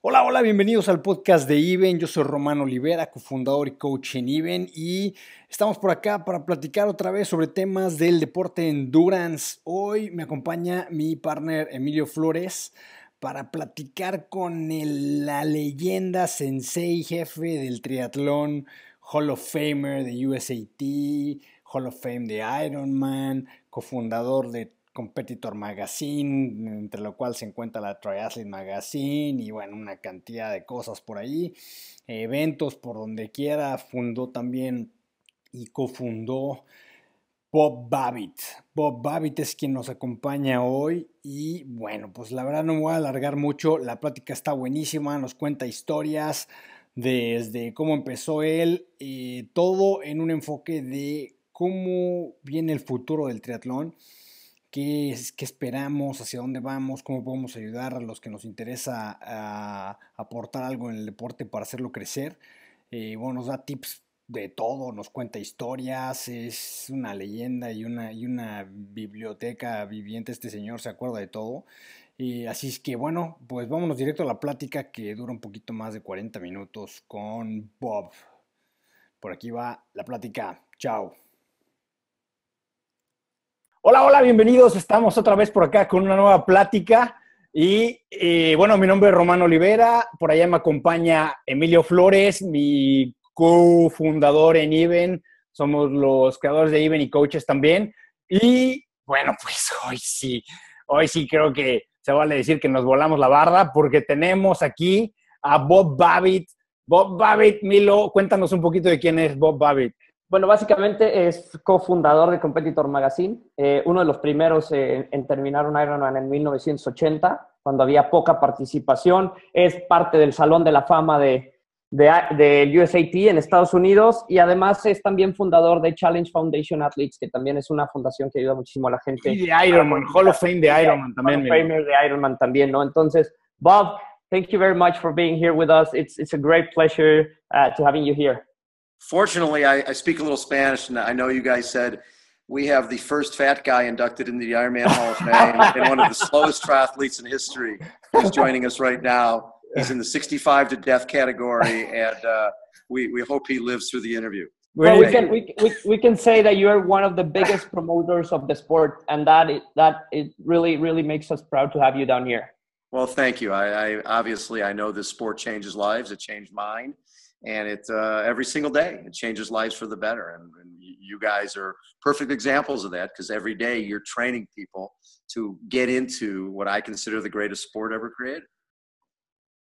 Hola, hola, bienvenidos al podcast de Iben. Yo soy Román Olivera, cofundador y coach en Iben y estamos por acá para platicar otra vez sobre temas del deporte endurance. Hoy me acompaña mi partner Emilio Flores para platicar con la leyenda sensei jefe del triatlón, Hall of Famer de USAT, Hall of Fame de Ironman, cofundador de Competitor Magazine, entre lo cual se encuentra la Triathlete Magazine y bueno, una cantidad de cosas por ahí, eventos por donde quiera, fundó también y cofundó Bob Babbitt. Bob Babbitt es quien nos acompaña hoy y bueno, pues la verdad no me voy a alargar mucho, la plática está buenísima, nos cuenta historias desde cómo empezó él, eh, todo en un enfoque de cómo viene el futuro del triatlón qué, esperamos, hacia dónde vamos, cómo podemos ayudar a los que nos interesa aportar algo en el deporte para hacerlo crecer. Eh, bueno, nos da tips de todo, nos cuenta historias, es una leyenda y una, y una biblioteca viviente. Este señor se acuerda de todo. Y así es que bueno, pues vámonos directo a la plática que dura un poquito más de 40 minutos con Bob. Por aquí va la plática. Chao. Hola, hola, bienvenidos. Estamos otra vez por acá con una nueva plática. Y eh, bueno, mi nombre es Román Olivera. Por allá me acompaña Emilio Flores, mi cofundador en Even. Somos los creadores de Even y coaches también. Y bueno, pues hoy sí, hoy sí creo que se vale decir que nos volamos la barda porque tenemos aquí a Bob Babbitt. Bob Babbitt, Milo, cuéntanos un poquito de quién es Bob Babbitt. Bueno, básicamente es cofundador de Competitor Magazine, eh, uno de los primeros en terminar un Ironman en 1980, cuando había poca participación. Es parte del Salón de la Fama de, de, USAT en Estados Unidos y además es también fundador de Challenge Foundation Athletes, que también es una fundación que ayuda muchísimo a la gente. Y de Ironman, Hall of Fame de Ironman también. Hall of Fame de Ironman también, ¿no? Entonces, Bob, thank you very much for being here with us. It's, it's a great pleasure uh, to having you here. Fortunately, I, I, speak a little Spanish, and I know you guys said we have the first fat guy inducted into the Ironman Hall of Fame and one of the slowest triathletes in history. He's joining us right now. He's in the 65 to death category, and uh, we, we hope he lives through the interview. Well, we can we, we, we can say that you are one of the biggest promoters of the sport, and that it, that it really really makes us proud to have you down here. Well, thank you. I, I obviously I know this sport changes lives. It changed mine and it uh, every single day it changes lives for the better. And, and you guys are perfect examples of that because every day you're training people to get into what i consider the greatest sport ever created.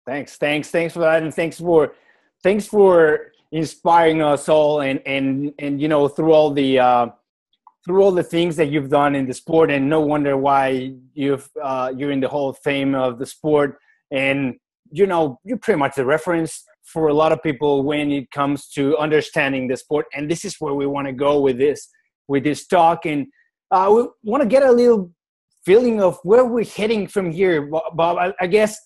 Thanks thanks thanks for that and thanks for thanks for inspiring us all and and and you know through all the uh, through all the things that you've done in the sport and no wonder why you've uh, you're in the hall of fame of the sport. And you know you're pretty much the reference for a lot of people when it comes to understanding the sport. And this is where we want to go with this with this talk. And uh, we want to get a little feeling of where we're heading from here. Bob i, I guess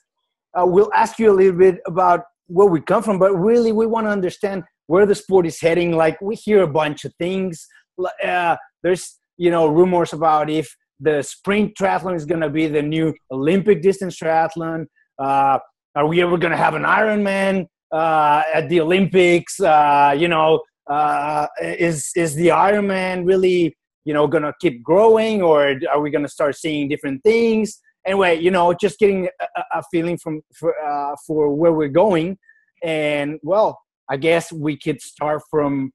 uh, we'll ask you a little bit about where we come from but really we want to understand where the sport is heading. Like we hear a bunch of things. Uh, there's you know rumors about if the sprint triathlon is going to be the new olympic distance triathlon. Uh, are we ever going to have an ironman uh, at the Olympics? Uh, you know, uh, is is the Ironman really you know to keep growing, or are we to start seeing different things? Anyway, you know, just getting a, a feeling from for, uh, for where we're going, and well, I guess we could start from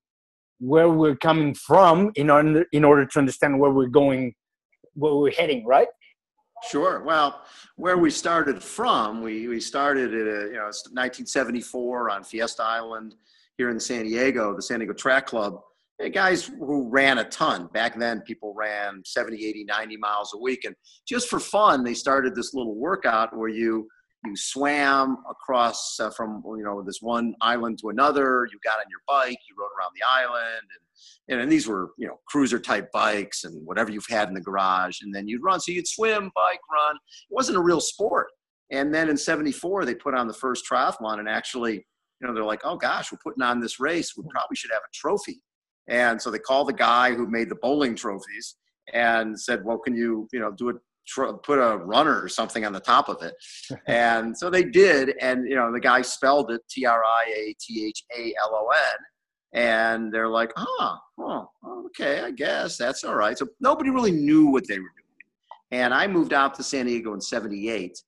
where we're coming from in order in order to understand where we're going, where we're heading, right? Sure. Well, where we started from, we, we started at you know, 1974 on Fiesta Island here in San Diego, the San Diego Track Club. guys who ran a ton. Back then, people ran 70, 80, 90 miles a week. And just for fun, they started this little workout where you you swam across uh, from you know this one island to another you got on your bike you rode around the island and, and, and these were you know cruiser type bikes and whatever you've had in the garage and then you'd run so you'd swim bike run it wasn't a real sport and then in 74 they put on the first triathlon and actually you know they're like oh gosh we're putting on this race we probably should have a trophy and so they called the guy who made the bowling trophies and said well can you you know do it put a runner or something on the top of it. and so they did. And, you know, the guy spelled it T R I A T H A L O N. And they're like, oh, oh, okay, I guess that's all right. So nobody really knew what they were doing. And I moved out to San Diego in 78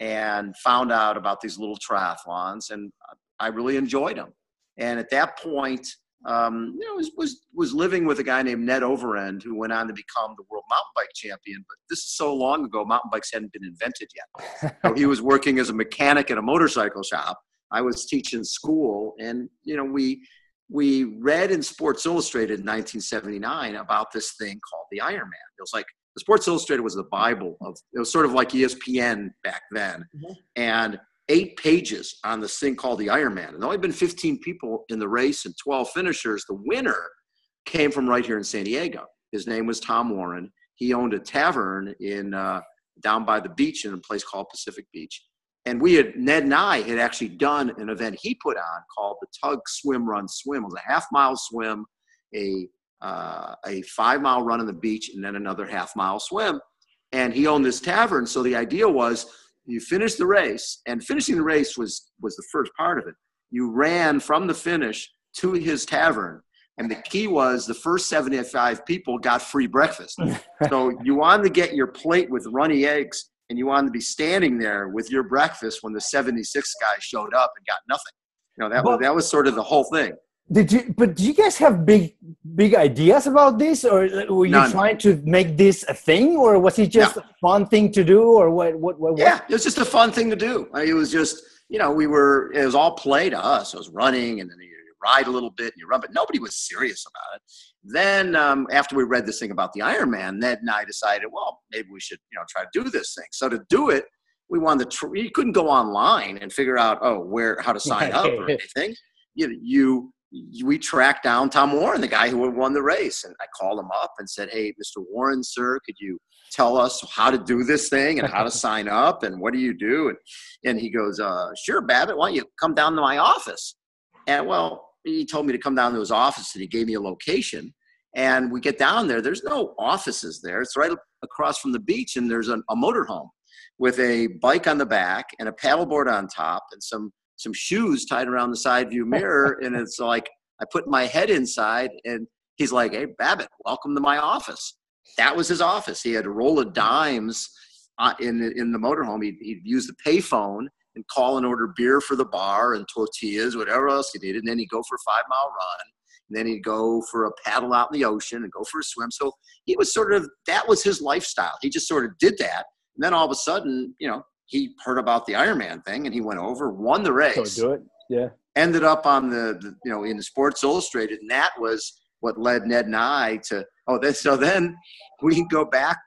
and found out about these little triathlons. And I really enjoyed them. And at that point, um, you know, was, was was living with a guy named Ned Overend who went on to become the world mountain bike champion. But this is so long ago, mountain bikes hadn't been invented yet. so he was working as a mechanic at a motorcycle shop. I was teaching school, and you know, we we read in Sports Illustrated in 1979 about this thing called the Ironman. It was like the Sports Illustrated was the Bible of it was sort of like ESPN back then, mm-hmm. and eight pages on this thing called the Ironman. And there only been 15 people in the race and 12 finishers. The winner came from right here in San Diego. His name was Tom Warren. He owned a tavern in uh, down by the beach in a place called Pacific Beach. And we had Ned and I had actually done an event he put on called the Tug Swim Run Swim. It was a half mile swim, a uh, a five mile run on the beach, and then another half mile swim. And he owned this tavern, so the idea was you finish the race, and finishing the race was was the first part of it. You ran from the finish to his tavern, and the key was the first 75 people got free breakfast. so you wanted to get your plate with runny eggs, and you wanted to be standing there with your breakfast when the 76 guy showed up and got nothing. You know that was that was sort of the whole thing. Did you? But do you guys have big, big ideas about this, or were you None. trying to make this a thing, or was it just no. a fun thing to do, or what? What? what, Yeah, it was just a fun thing to do. it was just, you know, we were. It was all play to us. It was running, and then you ride a little bit, and you run, but nobody was serious about it. Then um, after we read this thing about the Ironman, Ned and I decided, well, maybe we should, you know, try to do this thing. So to do it, we wanted to. Tr- you couldn't go online and figure out, oh, where how to sign up or anything. You you we tracked down Tom Warren, the guy who had won the race. And I called him up and said, Hey, Mr. Warren, sir, could you tell us how to do this thing and how to sign up and what do you do? And, and he goes, uh, Sure, Babbitt, why don't you come down to my office? And well, he told me to come down to his office and he gave me a location. And we get down there, there's no offices there. It's right across from the beach, and there's a, a motorhome with a bike on the back and a paddleboard on top and some some shoes tied around the side view mirror, and it's like I put my head inside, and he's like, "Hey, Babbitt, welcome to my office." That was his office. He had a roll of dimes uh, in the, in the motorhome. He'd, he'd use the payphone and call and order beer for the bar and tortillas, whatever else he needed. And then he'd go for a five mile run. And then he'd go for a paddle out in the ocean and go for a swim. So he was sort of, that was his lifestyle. He just sort of did that. And then all of a sudden, you know, he heard about the Ironman thing and he went over, won the race. So do it. Yeah. Ended up on the, the, you know in the Sports Illustrated, and that was what led Ned and I to oh this. So then we go back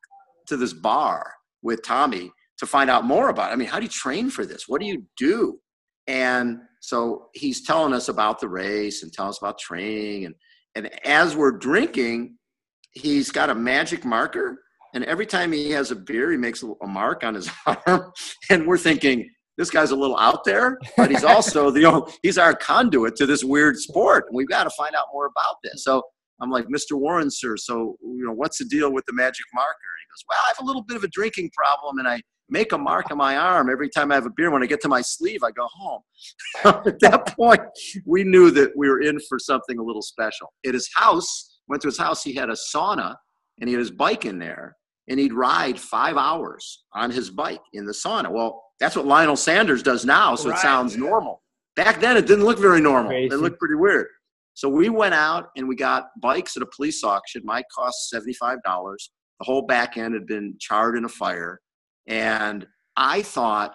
to this bar with Tommy to find out more about. It. I mean, how do you train for this? What do you do? And so he's telling us about the race and telling us about training and and as we're drinking, he's got a magic marker and every time he has a beer, he makes a mark on his arm. And we're thinking, this guy's a little out there, but he's also the he's our conduit to this weird sport. And we've got to find out more about this. So I'm like, Mr. Warren, sir, so you know, what's the deal with the magic marker? And he goes, Well, I have a little bit of a drinking problem and I make a mark on my arm every time I have a beer. When I get to my sleeve, I go home. At that point, we knew that we were in for something a little special. At his house, went to his house, he had a sauna and he had his bike in there and he'd ride five hours on his bike in the sauna. Well, that's what Lionel Sanders does now, so right. it sounds normal. Back then, it didn't look very normal. Crazy. It looked pretty weird. So we went out and we got bikes at a police auction. Mine cost $75. The whole back end had been charred in a fire. And I thought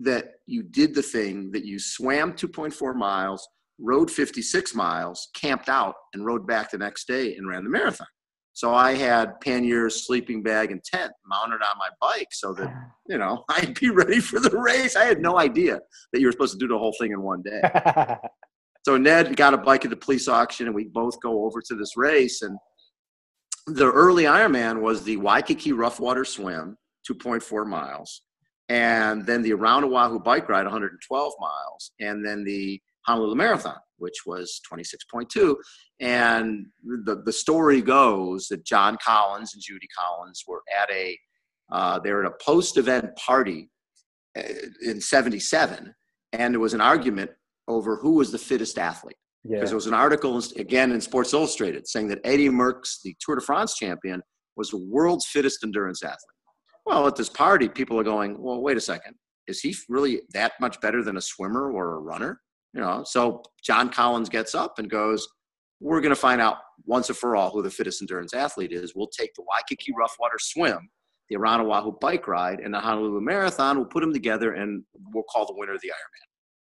that you did the thing that you swam 2.4 miles, rode 56 miles, camped out, and rode back the next day and ran the marathon. So I had panniers, sleeping bag, and tent mounted on my bike so that, you know, I'd be ready for the race. I had no idea that you were supposed to do the whole thing in one day. so Ned got a bike at the police auction, and we both go over to this race. And the early Ironman was the Waikiki Rough Water Swim, 2.4 miles, and then the Around Oahu bike ride, 112 miles, and then the Honolulu Marathon, which was 26.2. And the, the story goes that John Collins and Judy Collins were at a Uh, they were at a post-event party uh, in '77, and there was an argument over who was the fittest athlete. Because Yeah. there was an article again in Sports Illustrated saying that Eddie Merckx, the Tour de France champion, was the world's fittest endurance athlete. Well, at this party, people are going, "Well, wait a second, is he really that much better than a swimmer or a runner?" You know. So John Collins gets up and goes, "We're going to find out once and for all who the fittest endurance athlete is. We'll take the Waikiki rough water swim, the Oahu bike ride, and the Honolulu Marathon. We'll put them together, and we'll call the winner the Ironman."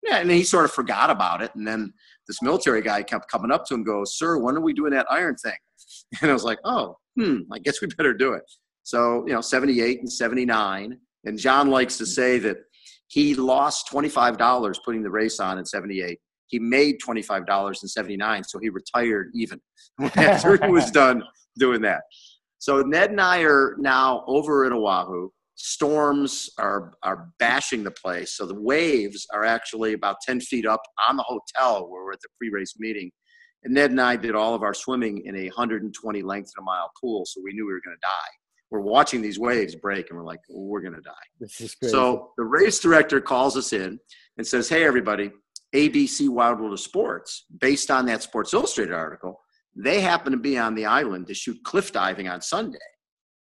Yeah, and he sort of forgot about it, and then this military guy kept coming up to him, and goes, "Sir, when are we doing that iron thing?" And I was like, "Oh, hmm, I guess we better do it." So you know, seventy-eight and seventy-nine, and John likes to say that he lost twenty-five dollars putting the race on in seventy-eight. He made twenty-five dollars in seventy-nine, so he retired even after he was done doing that. So Ned and I are now over in Oahu. Storms are are bashing the place. So the waves are actually about 10 feet up on the hotel where we're at the pre-race meeting. And Ned and I did all of our swimming in a 120 length in a mile pool, so we knew we were going to die. We're watching these waves break, and we're like, we're going to die. This is crazy. So the race director calls us in and says, Hey, everybody, ABC Wide World of Sports, based on that Sports Illustrated article, they happen to be on the island to shoot cliff diving on Sunday.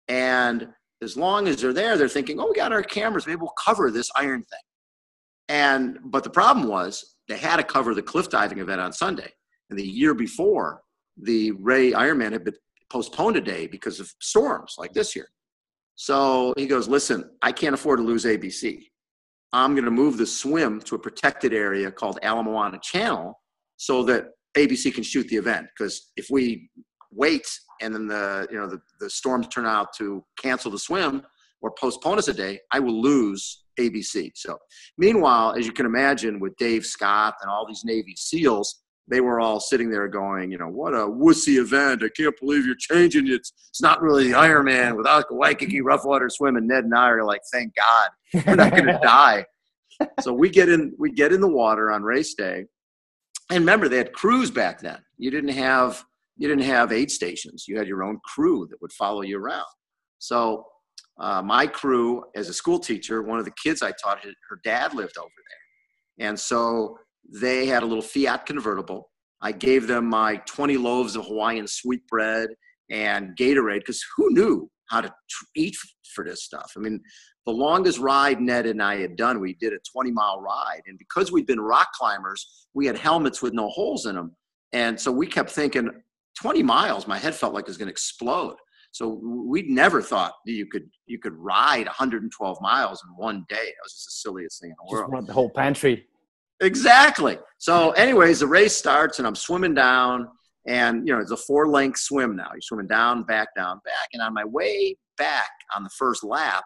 And as long as they're there, they're thinking, Oh, we got our cameras. Maybe we'll cover this iron thing. And, but the problem was they had to cover the cliff diving event on Sunday. And the year before, the Ray Ironman had been postponed a day because of storms like this year. So he goes, Listen, I can't afford to lose ABC. I'm going to move the swim to a protected area called Ala Moana Channel so that ABC can shoot the event. Because if we wait and then the you know the, the storms turn out to cancel the swim or postpone us a day, I will lose ABC. So meanwhile, as you can imagine, with Dave Scott and all these Navy SEALs, they were all sitting there going, you know, what a wussy event. I can't believe you're changing it. It's, it's not really the Ironman without the Waikiki rough water swim. And Ned and I are like, thank God we're not going to die. So we get in, we get in the water on race day. And remember, they had crews back then. You didn't have, you didn't have aid stations. You had your own crew that would follow you around. So uh, my crew, as a school teacher, one of the kids I taught, her, her dad lived over there. And so they had a little Fiat convertible. I gave them my 20 loaves of Hawaiian sweetbread and Gatorade because who knew how to eat for this stuff? I mean, the longest ride Ned and I had done, we did a 20 mile ride. And because we'd been rock climbers, we had helmets with no holes in them. And so we kept thinking, 20 miles, my head felt like it was going to explode. So we'd never thought that you could you could ride 112 miles in one day. That was just the silliest thing in the world. Just want the whole pantry. Exactly. So, anyways, the race starts and I'm swimming down, and you know, it's a four length swim now. You're swimming down, back, down, back. And on my way back on the first lap,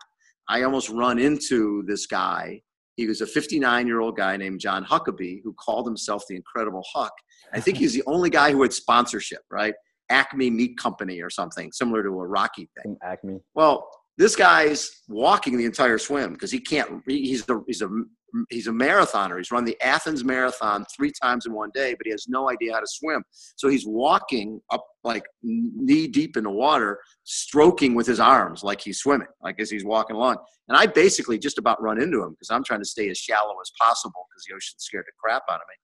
I almost run into this guy. He was a 59 year old guy named John Huckabee who called himself the Incredible Huck. I think he's the only guy who had sponsorship, right? Acme Meat Company or something similar to a Rocky thing. Acme. Well, this guy's walking the entire swim because he can't. He's the he's a he's a marathoner. He's run the Athens Marathon three times in one day, but he has no idea how to swim. So he's walking up like knee deep in the water, stroking with his arms like he's swimming, like as he's walking along. And I basically just about run into him because I'm trying to stay as shallow as possible because the ocean scared the crap out of me.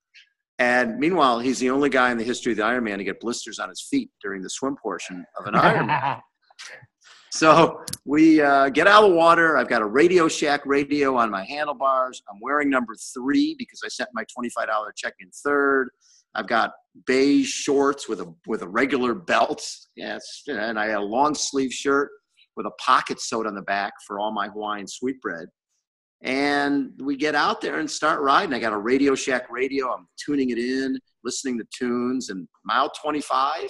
And meanwhile, he's the only guy in the history of the Ironman to get blisters on his feet during the swim portion of an Ironman. So we uh, get out of the water. I've got a Radio Shack radio on my handlebars. I'm wearing number three because I sent my $25 check in third. I've got beige shorts with a with a regular belt. Yes, and I had a long sleeve shirt with a pocket sewed on the back for all my Hawaiian sweetbread. And we get out there and start riding. I got a Radio Shack radio. I'm tuning it in, listening to tunes. And mile 25,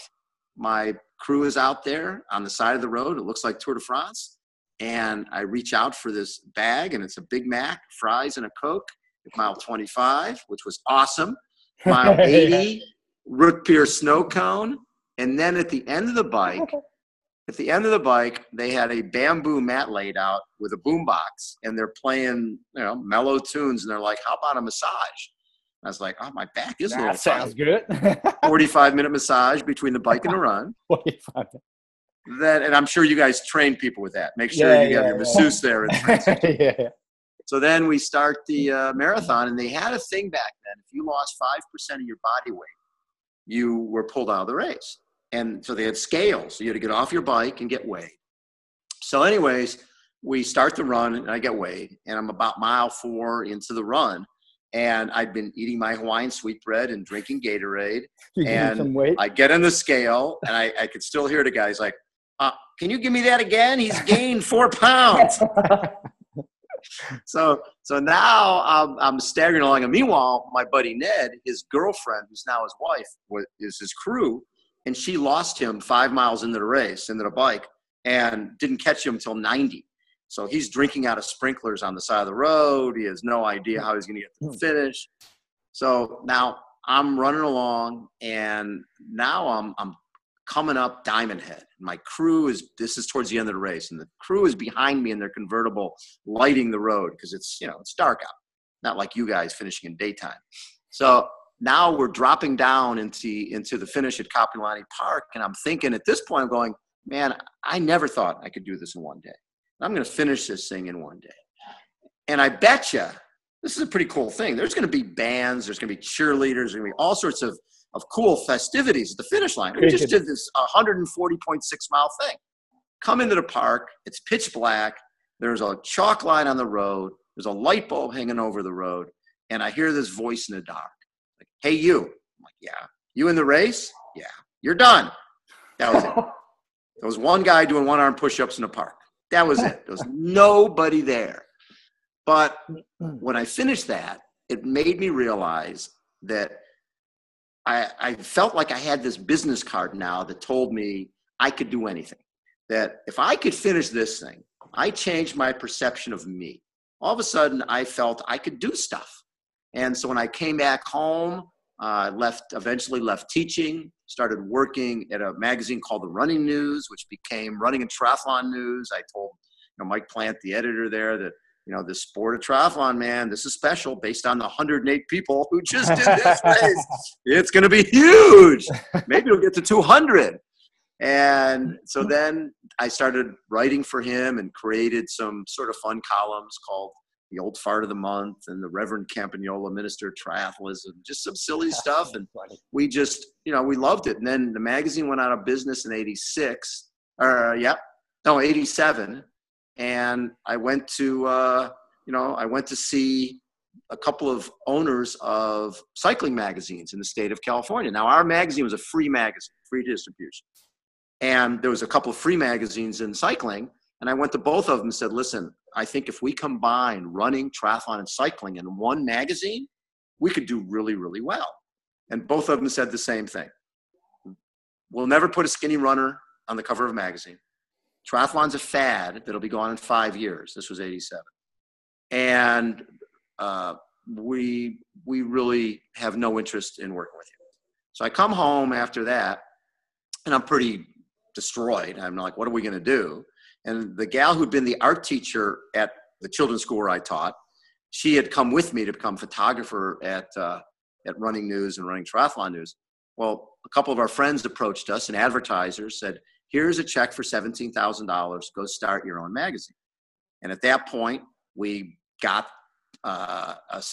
my crew is out there on the side of the road. It looks like Tour de France. And I reach out for this bag, and it's a Big Mac, fries, and a Coke at mile 25, which was awesome. Mile 80, root beer snow cone. And then at the end of the bike, at the end of the bike, they had a bamboo mat laid out with a boombox, and they're playing, you know, mellow tunes. And they're like, "How about a massage?" I was like, "Oh, my back is a little That sounds tight." good. 45 minute massage between the bike and the run. 45. that, and I'm sure you guys train people with that. Make sure Yeah, you have yeah, your yeah. masseuse there. yeah, yeah. So then we start the uh, marathon, and they had a thing back then. If you lost five percent of your body weight, you were pulled out of the race. And so they had scales. So you had to get off your bike and get weighed. So, anyways, we start the run, and I get weighed, and I'm about mile four into the run, and I'd been eating my Hawaiian sweetbread and drinking Gatorade. You And. I get on the scale, and I, I could still hear the guys like, uh, "Can you give me that again? He's gained four pounds." so so now I'm, I'm staggering along and meanwhile my buddy ned his girlfriend who's now his wife is his crew and she lost him five miles into the race into the bike and didn't catch him until 90 so he's drinking out of sprinklers on the side of the road. He has no idea how he's going to get to the hmm. finish. So now i'm running along and now i'm, I'm coming up diamond head. My crew is this is towards the end of the race and the crew is behind me in their convertible lighting the road because it's you know it's dark out. Not like you guys finishing in daytime. So now we're dropping down into into the finish at Kapiolani Park and I'm thinking at this point I'm going man I never thought I could do this in one day I'm going to finish this thing in one day. And I bet you this is a pretty cool thing. There's going to be bands there's going to be cheerleaders there's going to be all sorts of of cool festivities at the finish line. We just did this 140.6 mile thing. Come into the park it's pitch black there's a chalk line on the road there's a light bulb hanging over the road and i hear this voice in the dark. Like hey you. I'm like yeah. You in the race? Yeah. You're done. That was it. There was one guy doing one arm push-ups in the park that was it there was nobody there but when i finished that it made me realize that I, I felt like I had this business card now that told me I could do anything. That if I could finish this thing, I changed my perception of me. All of a sudden, I felt I could do stuff. And so when I came back home, uh, left, eventually left teaching, started working at a magazine called The Running News, which became Running and Triathlon News. I told you know, Mike Plant, the editor there, that you know, the sport of triathlon, man, this is special based on the 108 people who just did this race. it's going to be huge. Maybe it'll get to 200. And so then I started writing for him and created some sort of fun columns called The Old Fart of the Month and the Reverend Campagnolo Minister of Triathlism, just some silly stuff. And we just, you know, we loved it. And then the magazine went out of business in 86, or, yep, no, 87 and I went to uh, you know I went to see a couple of owners of cycling magazines in the state of California. Now our magazine was a free magazine, free distribution, and there was a couple of free magazines in cycling. And I went to both of them and said, "Listen, I think if we combine running, triathlon, and cycling in one magazine, we could do really, really well." And both of them said the same thing. We'll never put a skinny runner on the cover of a magazine triathlon's a fad that'll be gone in five years. This was 87. And uh, we, we really have no interest in working with you. So I come home after that and I'm pretty destroyed. I'm like, what are we going to do? And the gal who'd been the art teacher at the children's school where I taught, she had come with me to become photographer at, uh, at Running News and Running Triathlon News. Well, a couple of our friends approached us and advertisers said, here's a check for $17,000. Go start your own magazine. And at that point, we got uh, a,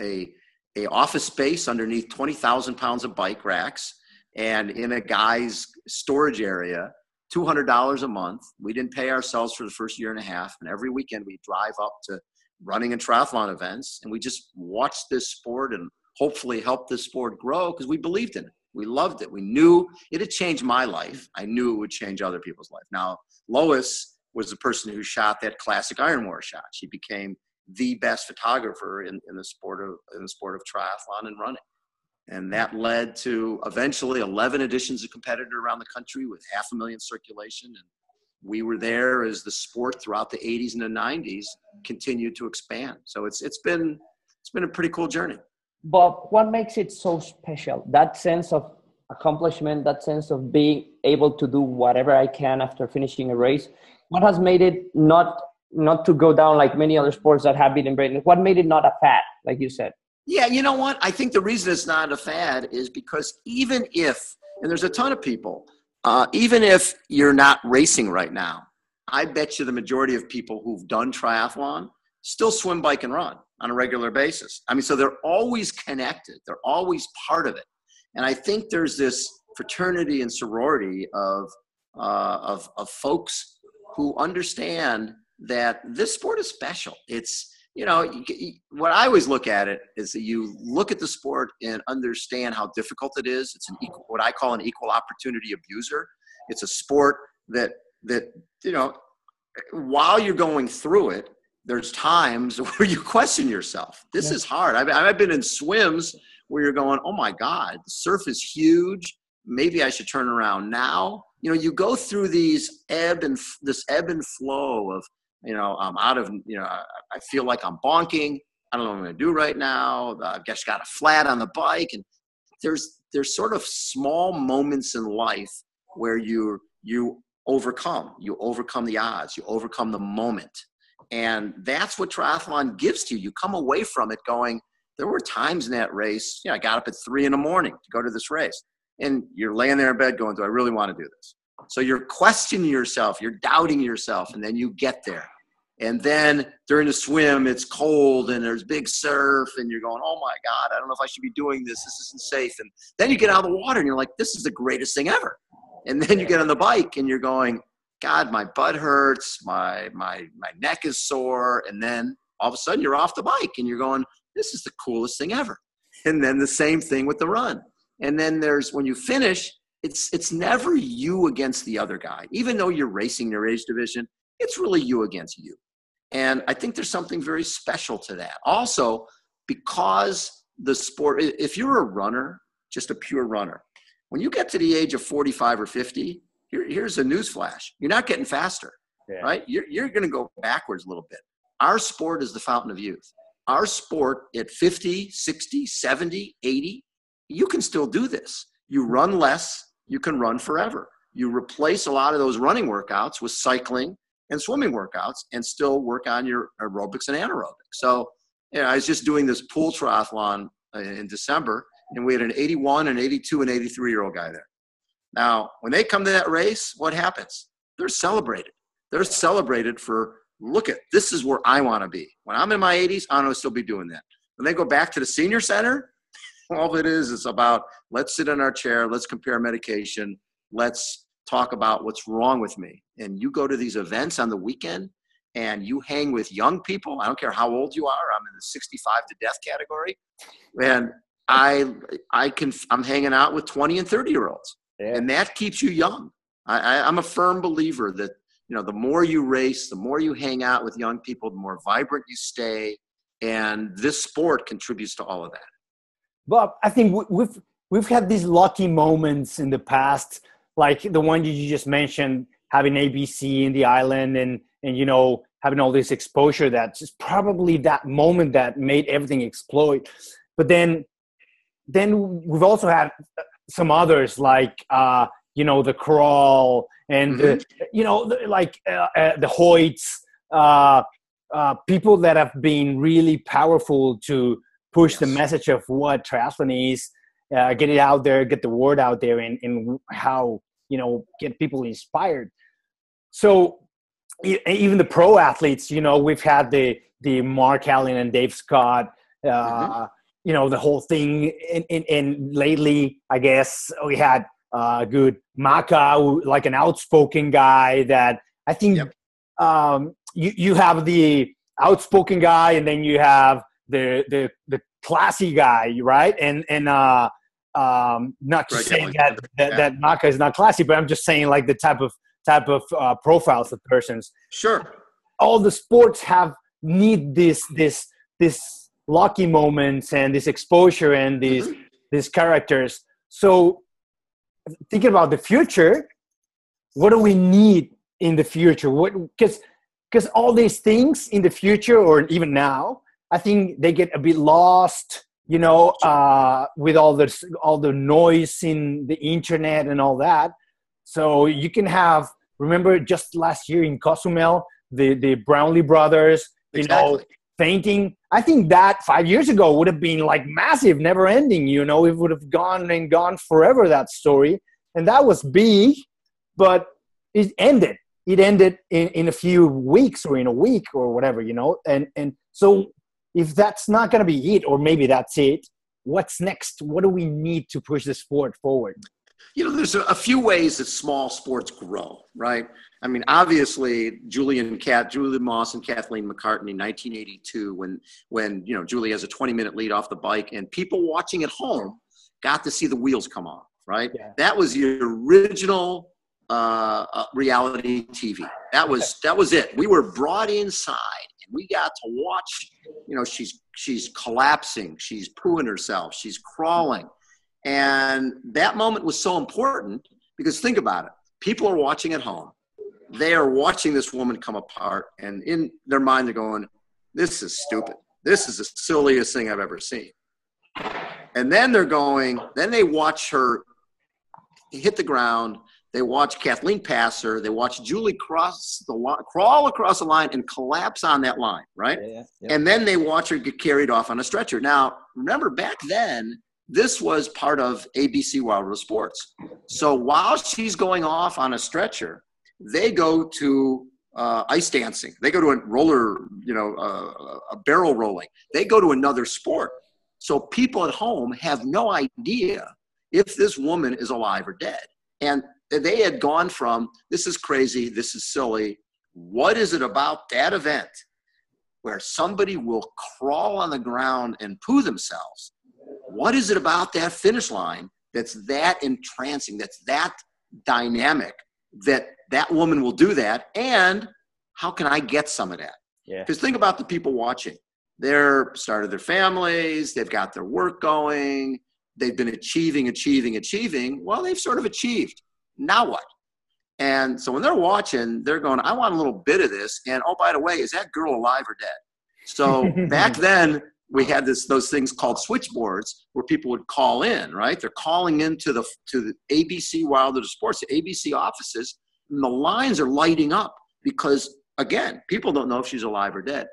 a, a, office space underneath 20,000 pounds of bike racks and in a guy's storage area, $200 a month. We didn't pay ourselves for the first year and a half. And every weekend we drive up to running and triathlon events and we just watched this sport and hopefully help this sport grow because we believed in it. We loved it. We knew it had changed my life. I knew it would change other people's life. Now, Lois was the person who shot that classic Iron War shot. She became the best photographer in, in the sport of in the sport of triathlon and running. And that led to eventually 11 editions of competitor around the country with half a million circulation. And we were there as the sport throughout the 80s and the 90s continued to expand. So it's it's been it's been a pretty cool journey. But what makes it so special? That sense of accomplishment, that sense of being able to do whatever I can after finishing a race. What has made it not not to go down like many other sports that have been embraced? What made it not a fad, like you said? Yeah, you know what? I think the reason it's not a fad is because even if, and there's a ton of people, uh, even if you're not racing right now, I bet you the majority of people who've done triathlon still swim, bike, and run on a regular basis. I mean, so they're always connected, they're always part of it. And I think there's this fraternity and sorority of, uh, of, of folks who understand that this sport is special. It's, you know, what I always look at it is that you look at the sport and understand how difficult it is. It's an equal, what I call an equal opportunity abuser. It's a sport that that you know, while you're going through it, there's times where you question yourself. This yeah. is hard. I've, I've been in swims where you're going, oh my God, the surf is huge. Maybe I should turn around now. You know, you go through these ebb and this ebb and flow of, you know, I'm out of, you know, I feel like I'm bonking. I don't know what I'm going to do right now. I've just got a flat on the bike, and there's there's sort of small moments in life where you you overcome. You overcome the odds. You overcome the moment. And that's what triathlon gives to you. You come away from it going, there were times in that race, you know, I got up at three in the morning to go to this race. And you're laying there in bed going, do I really want to do this? So you're questioning yourself, you're doubting yourself, and then you get there. And then during the swim, it's cold and there's big surf, and you're going, oh my God, I don't know if I should be doing this. This isn't safe. And then you get out of the water and you're like, this is the greatest thing ever. And then you get on the bike and you're going, God, my butt hurts, my my my neck is sore, and then all of a sudden you're off the bike and you're going, this is the coolest thing ever. And then the same thing with the run. And then there's when you finish, it's it's never you against the other guy. Even though you're racing your age division, it's really you against you. And I think there's something very special to that. Also, because the sport, if you're a runner, just a pure runner, when you get to the age of 45 or 50, here, here's a news flash. You're not getting faster, yeah. right? You're, you're going to go backwards a little bit. Our sport is the fountain of youth. Our sport at 50, 60, 70, 80, you can still do this. You run less, you can run forever. You replace a lot of those running workouts with cycling and swimming workouts and still work on your aerobics and anaerobics. So, you know, I was just doing this pool triathlon uh, in December, and we had an 81, an 82, and 83 year old guy there. Now, when they come to that race, what happens? They're celebrated. They're celebrated for look at this is where I want to be. When I'm in my 80s, I want to still be doing that. When they go back to the senior center, all it is is about let's sit in our chair, let's compare medication, let's talk about what's wrong with me. And you go to these events on the weekend and you hang with young people. I don't care how old you are. I'm in the 65 to death category. And I I can I'm hanging out with 20 and 30 year olds, yeah. and that keeps you young. I, I, I'm a firm believer that you know the more you race, the more you hang out with young people, the more vibrant you stay, and this sport contributes to all of that. Bob, I think we've we've had these lucky moments in the past, like the one you just mentioned, having ABC in the island, and and you know having all this exposure. That's probably that moment that made everything explode. But then then we've also had some others like uh, you know the crawl and mm-hmm. the, you know the, like uh, uh, the Hoyts, uh, uh, people that have been really powerful to push yes. the message of what triathlon is, uh, get it out there, get the word out there, and, and how you know get people inspired. So even the pro athletes, you know, we've had the the Mark Allen and Dave Scott. Uh, mm-hmm you know the whole thing and, and, and lately i guess we had uh good Macca like an outspoken guy that i think yep. um you you have the outspoken guy and then you have the the the classy guy right and and uh um not just right, saying yeah, that that, yeah. that Macca is not classy but i'm just saying like the type of type of uh, profiles of persons sure all the sports have need this this this lucky moments and this exposure and these mm-hmm. these characters so thinking about the future what do we need in the future what because because all these things in the future or even now i think they get a bit lost you know uh, with all the all the noise in the internet and all that so you can have remember just last year in cozumel the the brownlee brothers you know fainting. I think that five years ago would have been like massive, never ending. You know, it would have gone and gone forever, that story. And that was big but it ended. It ended in, in a few weeks or in a week or whatever, you know. And and so if that's not going to be it, or maybe that's it, what's next? What do we need to push the sport forward? You know, there's a, a few ways that small sports grow, right? I mean, obviously, Julian Cat, Julie Moss and Kathleen McCartney, 1982, when when you know Julie has a 20 minute lead off the bike, and people watching at home got to see the wheels come off, right? Yeah. That was the original uh, uh, reality TV. That was that was it. We were brought inside, and we got to watch. You know, she's she's collapsing, she's pooing herself, she's crawling, and that moment was so important because think about it. People are watching at home they are watching this woman come apart, and in their mind, they're going, This is stupid. This is the silliest thing I've ever seen. And then they're going, then they watch her hit the ground. They watch Kathleen pass her. They watch Julie cross the line, crawl across the line and collapse on that line, right? Yeah, yeah. And then they watch her get carried off on a stretcher. Now, remember back then, this was part of ABC Wilder Sports. So while she's going off on a stretcher, they go to uh, ice dancing. They go to a roller, you know, uh, a barrel rolling. They go to another sport. So people at home have no idea if this woman is alive or dead. And they had gone from this is crazy, this is silly. What is it about that event where somebody will crawl on the ground and poo themselves? What is it about that finish line that's that entrancing, that's that dynamic that that woman will do that and how can i get some of that Yeah. because yeah. think about the people watching they're started their families they've got their work going they've been achieving achieving achieving well they've sort of achieved now what? And so when they're watching they're going i want a little bit of this. And oh by the way is that girl alive or dead? So back then we had this those things called switchboards where people would call in right? They're calling into the to the abc wilder sports the abc offices and the lines are lighting up because again people don't know if she's alive or dead.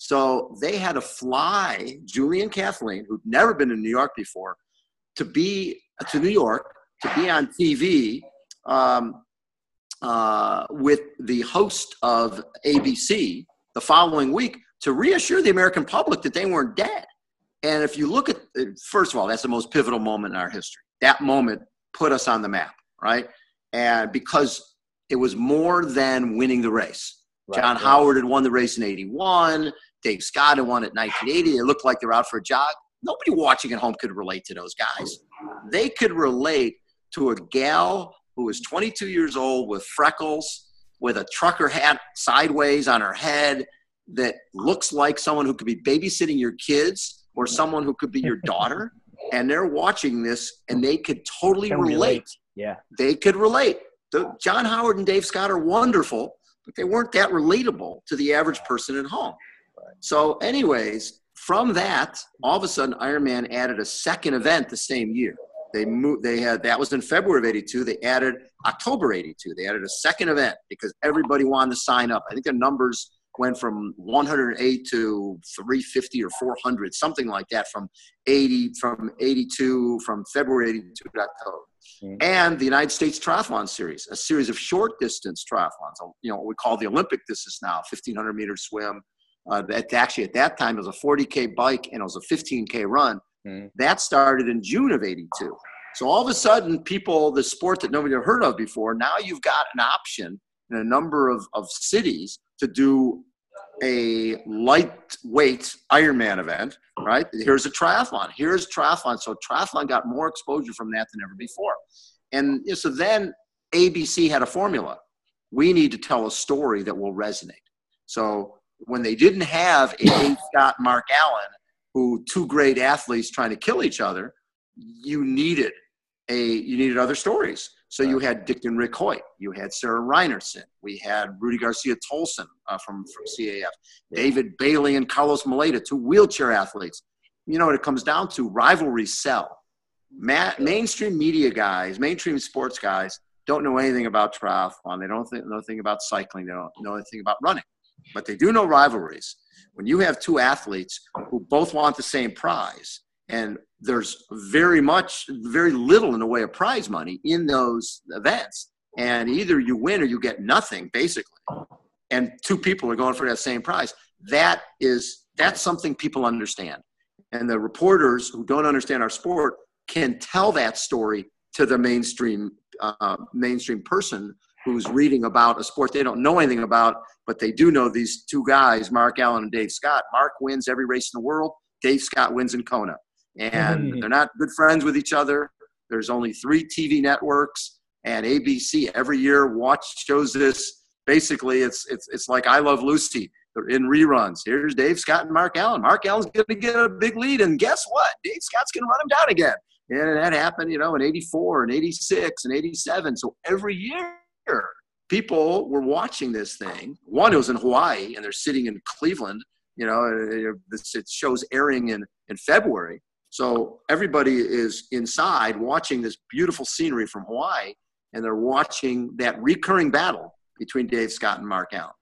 So they had to fly julie and kathleen who'd never been in new york before to be to new york to be on tv um, uh, with the host of abc the following week to reassure the american public that they weren't dead and if you look at first of all that's the most pivotal moment in our history that moment put us on the map right and because it was more than winning the race. Right, John right. Howard had won the race in 81. Dave Scott had won it in 1980. It looked like they were out for a jog. Nobody watching at home could relate to those guys. They could relate to a gal who was 22 years old with freckles, with a trucker hat sideways on her head that looks like someone who could be babysitting your kids or someone who could be your daughter. and they're watching this and they could totally relate. relate. Yeah. They could relate the, John Howard and Dave Scott are wonderful, but they weren't that relatable to the average person at home. So, anyways, from that, all of a sudden, Ironman added a second event the same year. They moved. They had that was in February of '82. They added October '82. They added a second event because everybody wanted to sign up. I think the numbers went from 108 to 350 or 400, something like that, from 80 from 82 from February 82 to October mm-hmm. and the United States Triathlon Series, a series of short distance triathlons. You know what we call the Olympic distance now, 1500 meter swim. Uh, that actually at that time it was a 40k bike and it was a 15k run. Mm-hmm. That started in June of '82. So all of a sudden, people, the sport that nobody had heard of before, now you've got an option in a number of, of cities to do a lightweight Ironman event, right? Here's a triathlon. Here's triathlon. So triathlon got more exposure from that than ever before. And so then ABC had a formula. We need to tell a story that will resonate. So when they didn't have a Scott, Mark Allen, who two great athletes trying to kill each other, you needed a you needed other stories. So you had Dick and Rick Hoyt, you had Sarah Reinertsen, we had Rudy Garcia Tolson uh, from, from CAF, David Bailey and Carlos Moleda, two wheelchair athletes. You know what it comes down to? Rivalries sell. Ma- mainstream media guys, mainstream sports guys don't know anything about triathlon. They don't think, know anything about cycling. They don't know anything about running. But they do know rivalries. When you have two athletes who both want the same prize, and there's very much very little in the way of prize money in those events and either you win or you get nothing, basically. And two people are going for that same prize. That is that's something people understand. And the reporters who don't understand our sport can tell that story to the mainstream uh, mainstream person who's reading about a sport they don't know anything about, but they do know these two guys, Mark Allen and Dave Scott. Mark wins every race in the world. Dave Scott wins in Kona. And mm. they're not good friends with each other. There's only three TV networks, and ABC every year watch shows this. Basically, it's it's it's like I Love Lucy. They're in reruns. Here's Dave Scott and Mark Allen. Mark Allen's going to get a big lead, and guess what? Dave Scott's going to run him down again. And that happened, you know, in '84 and '86 and '87. So every year, people were watching this thing. One it was in Hawaii, and they're sitting in Cleveland. You know, uh, uh, this it shows airing in in February. So everybody is inside watching this beautiful scenery from Hawaii, and they're watching that recurring battle between Dave Scott and Mark Allen.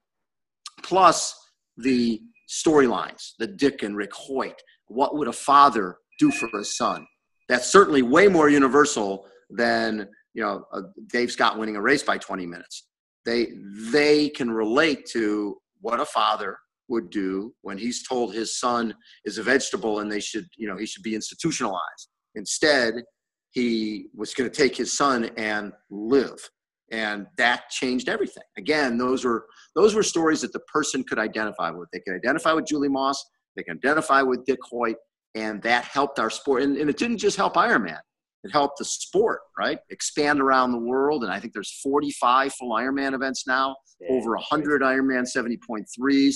Plus the storylines, the Dick and Rick Hoyt. What would a father do for his son? That's certainly way more universal than you know uh, Dave Scott winning a race by 20 minutes. They they can relate to what a father would do when he's told his son is a vegetable and they should, you know, he should be institutionalized. Instead, he was going to take his son and live. And that changed everything. Again, those were those were stories that the person could identify with. They could identify with Julie Moss, they can identify with Dick Hoyt, and that helped our sport. And, and it didn't just help Ironman it helped the sport right expand around the world and i think there's 45 full ironman events now yeah, over 100 crazy. ironman 70.3s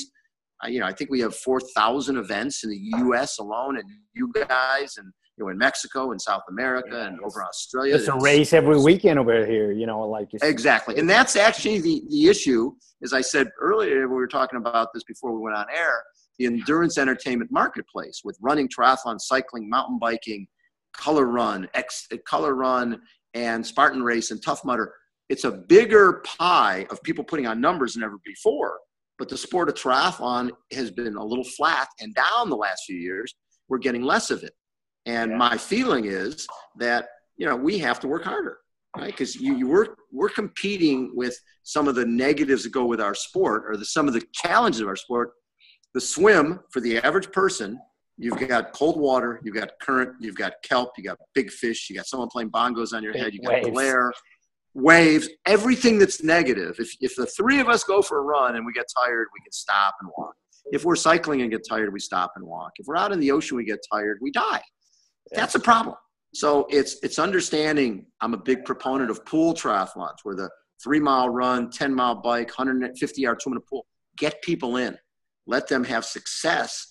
you know, I think we have 4,000 events in the U.S. alone, and you guys, and you know, in Mexico and South America yeah, and over Australia. It's a race every weekend over here, you know, like exactly, and that's actually the the issue. As I said earlier, we were talking about this before we went on air. The endurance entertainment marketplace with running, triathlon, cycling, mountain biking, color run, X, color run, and Spartan race and Tough Mudder. It's a bigger pie of people putting on numbers than ever before but the sport of triathlon has been a little flat and down the last few years. We're getting less of it. And yeah. my feeling is that, you know, we have to work harder, right? Because you, you work, we're competing with some of the negatives that go with our sport or the, some of the challenges of our sport. The swim for the average person, you've got cold water, you've got current, you've got kelp, you got big fish, you got someone playing bongos on your head, you got waves. glare, waves, everything that's negative. If, if the three of us go for a run and we get tired, we can stop and walk. If we're cycling and get tired, we stop and walk. If we're out in the ocean, we get tired, we die. That's a problem. So it's it's understanding. I'm a big proponent of pool triathlons, where the three mile run, 10 mile bike, 150 yard two minute pool. Get people in, let them have success.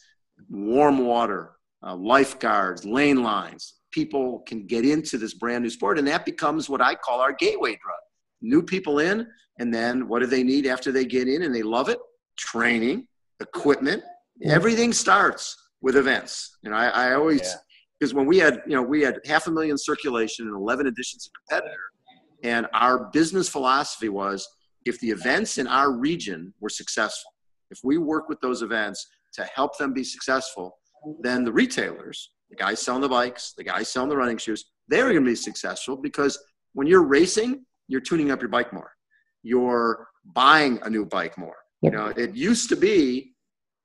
Warm water, uh, lifeguards, lane lines, people can get into this brand new sport. And that becomes what I call our gateway drug. New people in, and then what do they need after they get in and they love it? Training, equipment. Everything starts with events. You know, I, I always, because yeah. when we had, you know, we had half a million circulation and 11 editions of competitor. And our business philosophy was if the events in our region were successful, if we work with those events to help them be successful, then the retailers the guys selling the bikes, the guys selling the running shoes, they're going to be successful because when you're racing, you're tuning up your bike more. You're buying a new bike more. Yep. You know, it used to be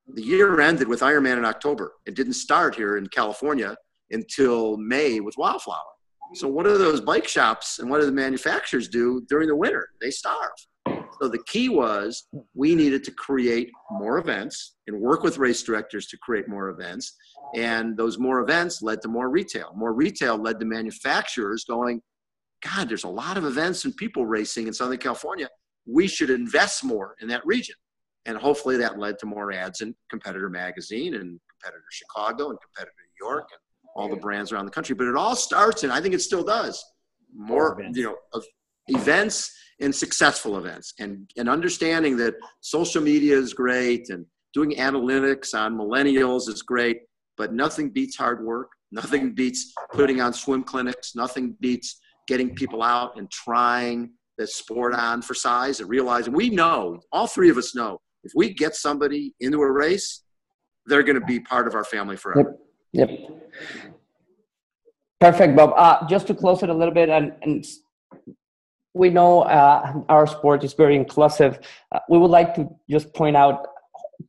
the year ended with Ironman in October. It didn't start here in California until May with Wildflower. So what do those bike shops and what do the manufacturers do during the winter? They starve. So the key was we needed to create more events and work with race directors to create more events. And those more events led to more retail. More retail led to manufacturers going, God, there's a lot of events and people racing in Southern California. We should invest more in that region. And hopefully that led to more ads in Competitor Magazine and Competitor Chicago and Competitor New York and all the brands around the country. But it all starts, and I think it still does, more, you know, of events and successful events and, and understanding that social media is great and doing analytics on millennials is great, but nothing beats hard work. Nothing beats putting on swim clinics. Nothing beats getting people out and trying the sport on for size and realizing we know, all three of us know, if we get somebody into a race, they're going to be part of our family forever. Yep. yep. Perfect, Bob. Uh, just to close it a little bit and, and we know uh, our sport is very inclusive. Uh, we would like to just point out,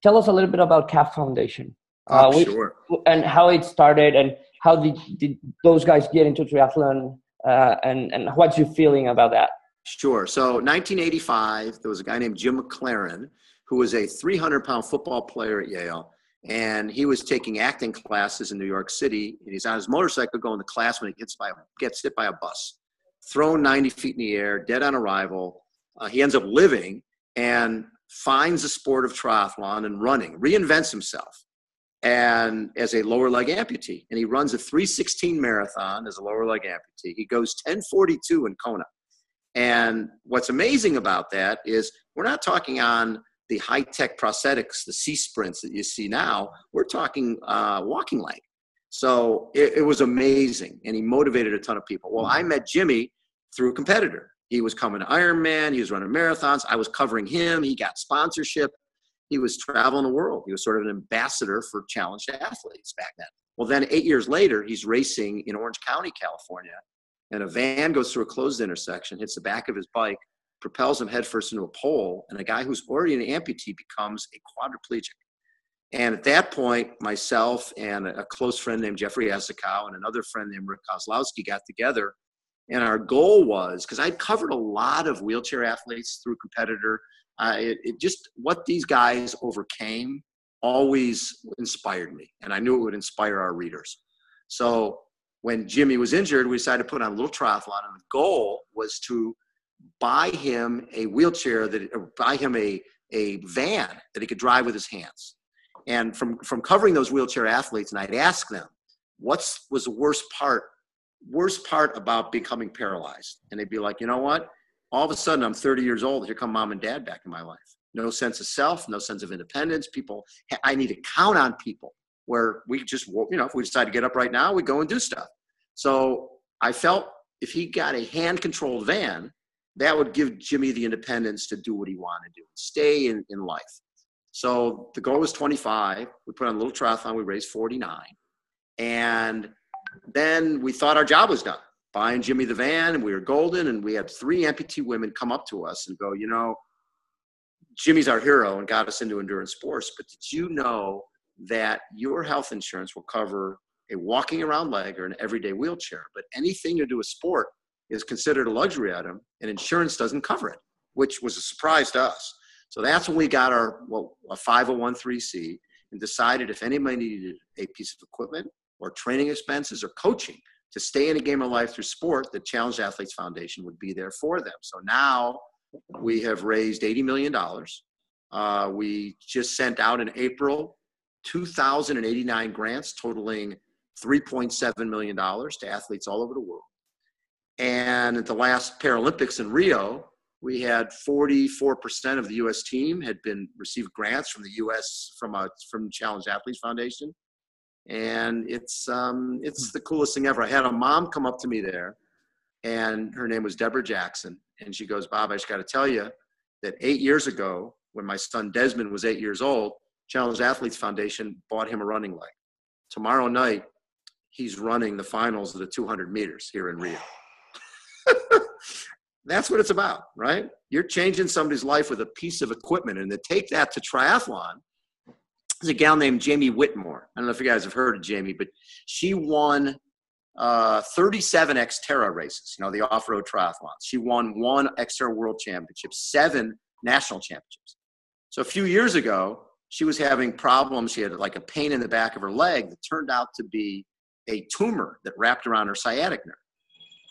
tell us a little bit about CAF Foundation. Uh, oh, sure. And how it started and how did, did those guys get into triathlon uh, and, and what's your feeling about that? Sure. So 1985, there was a guy named Jim MacLaren who was a 300 pound football player at Yale. And he was taking acting classes in New York City. And he's on his motorcycle going to class when he gets, by, gets hit by a bus thrown 90 feet in the air, dead on arrival. Uh, he ends up living and finds the sport of triathlon and running, reinvents himself and as a lower leg amputee. And he runs a 316 marathon as a lower leg amputee. He goes 1042 in Kona. And what's amazing about that is we're not talking on the high tech prosthetics, the C sprints that you see now. We're talking uh, walking leg. So it, it, was amazing, and he motivated a ton of people. Well, I met Jimmy through a competitor. He was coming to Ironman. He was running marathons. I was covering him. He got sponsorship. He was traveling the world. He was sort of an ambassador for challenged athletes back then. Well, then eight years later, he's racing in Orange County, California, and a van goes through a closed intersection, hits the back of his bike, propels him headfirst into a pole, and a guy who's already an amputee becomes a quadriplegic. And at that point, myself and a close friend named Jeffrey Essakow and another friend named Rick Kozlowski got together and our goal was because I'd covered a lot of wheelchair athletes through competitor. Uh, it, it just what these guys overcame always inspired me, and I knew it would inspire our readers. So when Jimmy was injured, we decided to put on a little triathlon, and the goal was to buy him a wheelchair that buy him a a van that he could drive with his hands. And from from covering those wheelchair athletes, and I'd ask them, "What's was the worst part worst part about becoming paralyzed. And they'd be like, you know what? All of a sudden, I'm 30 years old. Here come mom and dad back in my life. No sense of self, no sense of independence. People, I need to count on people where we just, you know, if we decide to get up right now, we go and do stuff. So I felt if he got a hand controlled van, that would give Jimmy the independence to do what he wanted to do, stay in, in life. So the goal was 25. We put on a little triathlon. We raised 49. And then we thought our job was done. Buying Jimmy the van, and we were golden, and we had three amputee women come up to us and go, you know, Jimmy's our hero and got us into endurance sports. But did you know that your health insurance will cover a walking around leg or an everyday wheelchair? But anything to do with sport is considered a luxury item, and insurance doesn't cover it, which was a surprise to us. So that's when we got our well, a 501c and decided if anybody needed a piece of equipment or training expenses or coaching to stay in a game of life through sport, the Challenge Athletes Foundation would be there for them. So now we have raised $80 million. Uh, we just sent out in April 2,089 grants totaling $3.7 million to athletes all over the world. And at the last Paralympics in Rio, we had 44% of the U.S. team had been received grants from the U.S. from a from Challenge Athletes Foundation, and it's um, it's the coolest thing ever. I had a mom come up to me there, and her name was Deborah Jackson, and she goes, "Bob, I just got to tell you that eight years ago, when my son Desmond was eight years old, Challenge Athletes Foundation bought him a running leg. Tomorrow night, he's running the finals of the 200 meters here in Rio." That's what it's about, right? You're changing somebody's life with a piece of equipment, and to take that to triathlon there's a gal named Jamie Whitmore. I don't know if you guys have heard of Jamie, but she won uh, 37 Xterra races, you know, the off-road triathlons. She won one Xterra World Championship, seven national championships. So a few years ago, she was having problems. She had like a pain in the back of her leg that turned out to be a tumor that wrapped around her sciatic nerve.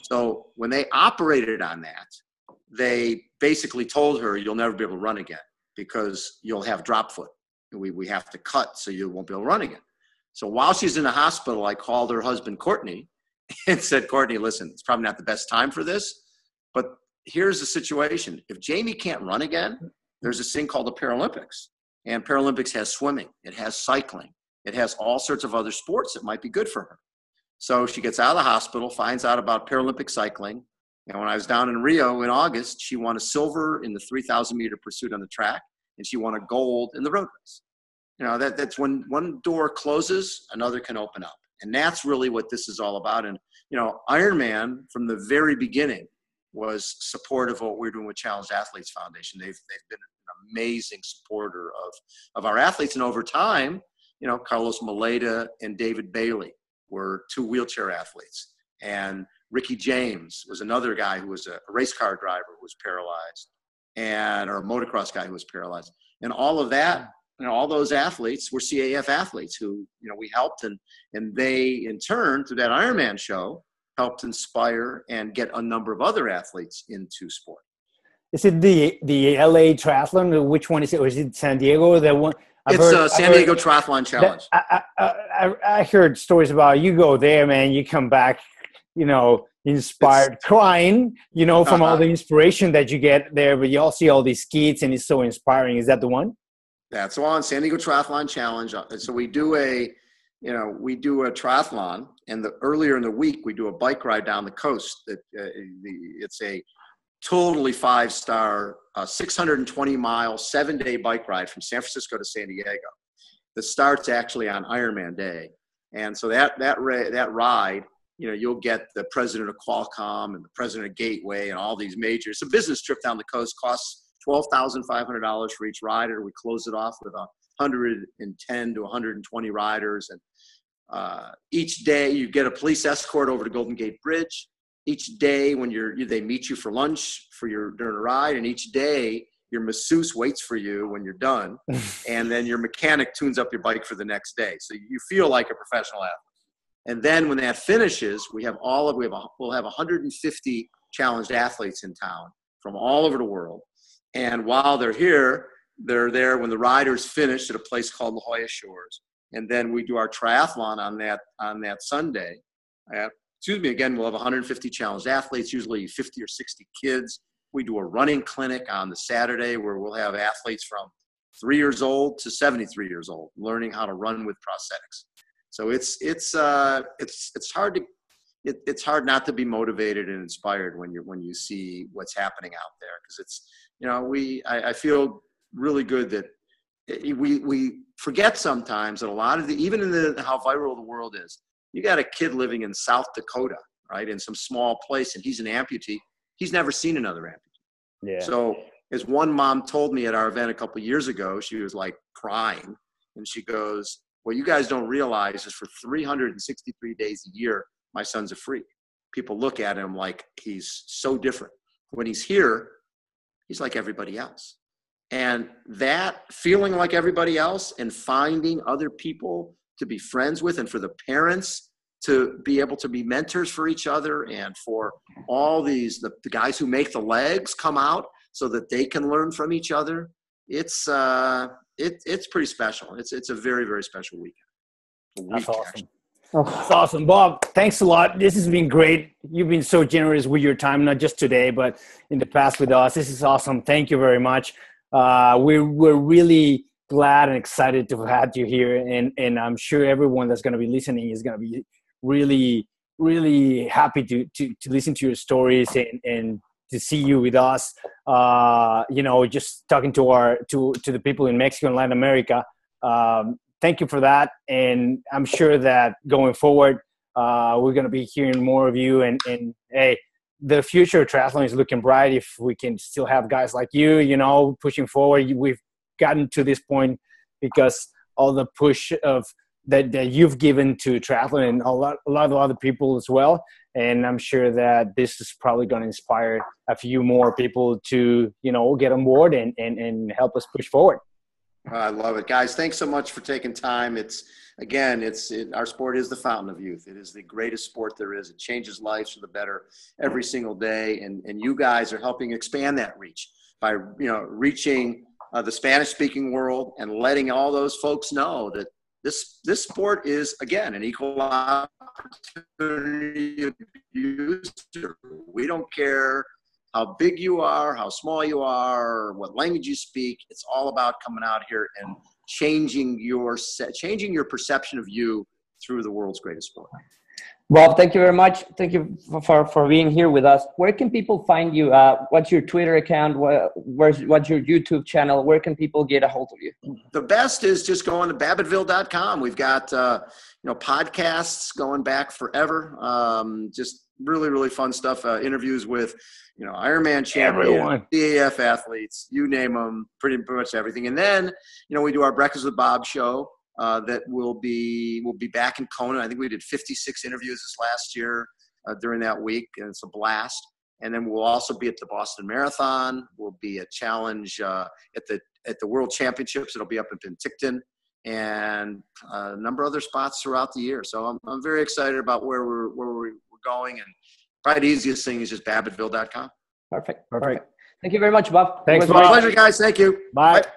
So when they operated on that, they basically told her, you'll never be able to run again because you'll have drop foot we, we have to cut so you won't be able to run again. So while she's in the hospital, I called her husband, Courtney, and said, Courtney, listen, it's probably not the best time for this, but here's the situation. If Jamie can't run again, there's this thing called the Paralympics. And Paralympics has swimming, it has cycling, it has all sorts of other sports that might be good for her. So she gets out of the hospital, finds out about Paralympic cycling. And when I was down in Rio in August, she won a silver in the 3,000 meter pursuit on the track, and she won a gold in the road race. You know, that, that's when one door closes, another can open up. And that's really what this is all about. And, you know, Ironman from the very beginning was supportive of what we're doing with Challenge Athletes Foundation. They've they've been an amazing supporter of of our athletes, and over time, you know, Carlos Moleda and David Bailey were two wheelchair athletes, and Ricky James was another guy who was a race car driver who was paralyzed, and or a motocross guy who was paralyzed, and all of that. You know, all those athletes were CAF athletes who, you know, we helped and and they in turn through that Ironman show helped inspire and get a number of other athletes into sport. Is it the the LA Triathlon? Which one is it? Or is it San Diego? The one. I've it's heard, uh, San Diego Triathlon Challenge. I, I, I, I, heard stories about you go there, man. You come back, you know, inspired, it's, crying, you know, from uh-huh. all the inspiration that you get there. But you all see all these kids and it's so inspiring. Is that the one? That's on San Diego Triathlon Challenge. Uh, so we do a you know, we do a triathlon, and the earlier in the week we do a bike ride down the coast. That uh, it's a totally five star, uh, 620 mile, seven day bike ride from San Francisco to San Diego. that starts actually on Ironman Day, and so that that ra- that ride, you know, you'll get the president of Qualcomm and the president of Gateway and all these majors. It's a business trip down the coast costs twelve thousand five hundred dollars for each rider. We close it off with a 110 to 120 riders. And uh, each day you get a police escort over to Golden Gate Bridge. Each day when you're, they meet you for lunch for your during a ride, and each day your masseuse waits for you when you're done, and then your mechanic tunes up your bike for the next day. So you feel like a professional athlete. And then when that finishes, we have all of we have a, we'll have 150 challenged athletes in town from all over the world. And while they're here, they're there when the riders finish at a place called La Jolla Shores, and then we do our triathlon on that on that Sunday. Uh, excuse me. Again, we'll have 150 challenged athletes, usually 50 or 60 kids. We do a running clinic on the Saturday where we'll have athletes from three years old to 73 years old learning how to run with prosthetics. So it's it's uh, it's it's hard to it, it's hard not to be motivated and inspired when you when you see what's happening out there because it's you know we I, I feel really good that we we forget sometimes that a lot of the even in the how viral the world is you got a kid living in south dakota right in some small place and he's an amputee. He's never seen another amputee. Yeah. So as one mom told me at our event a couple years ago she was like crying and she goes what you guys don't realize is for 363 days a year my son's a freak. People look at him like he's so different. When he's here he's like everybody else. And that feeling like everybody else and finding other people to be friends with and for the parents to be able to be mentors for each other and for all these the, the guys who make the legs come out so that they can learn from each other it's uh it, it's pretty special it's it's a very very special weekend week, that's awesome That's awesome, Bob. Thanks a lot. This has been great. You've been so generous with your time, not just today, but in the past with us. This is awesome. Thank you very much uh, we're, we're really glad and excited to have had you here. And, and I'm sure everyone that's going to be listening is going to be really, really happy to, to, to listen to your stories and, and to see you with us. Uh, you know, just talking to our, to, to the people in Mexico and Latin America. Um, thank you for that. And I'm sure that going forward, uh, we're going to be hearing more of you and, and hey, the future of triathlon is looking bright if we can still have guys like you, you know, pushing forward. We've gotten to this point because all the push of that, that you've given to triathlon and a lot, a lot of other people as well. And I'm sure that this is probably going to inspire a few more people to, you know, get on board and, and, and help us push forward. I love it, guys. Thanks so much for taking time. It's again, it's it, our sport is the fountain of youth. It is the greatest sport there is. It changes lives for the better every single day, and and you guys are helping expand that reach by you know reaching uh, the Spanish-speaking world and letting all those folks know that this this sport is again an equal opportunity user. We don't care how big you are, how small you are, what language you speak. It's all about coming out here and changing your changing your perception of you through the world's greatest sport. Bob, thank you very much. Thank you for, for being here with us. Where can people find you? Uh, what's your Twitter account? where's, what's your YouTube channel? Where can people get a hold of you? The best is just going to babbittville.com. We've got, uh, you know, podcasts going back forever. Um, just really really fun stuff. Uh, interviews with you know Ironman champions, CAF athletes, you name them, pretty much everything. And then you know we do our Breakfast with Bob show uh, that will be will be back in Kona. I think we did 56 interviews this last year uh, during that week, and it's a blast. And then we'll also be at the Boston Marathon. We'll be a challenge uh, at the at the World Championships. It'll be up in Penticton and a number of other spots throughout the year. So I'm, I'm very excited about where we're where we're going. And probably the easiest thing is just Babbittville.com. Perfect. Perfect. Thank you very much, Bob. Thanks, My pleasure, guys. Thank you. Bye. Bye.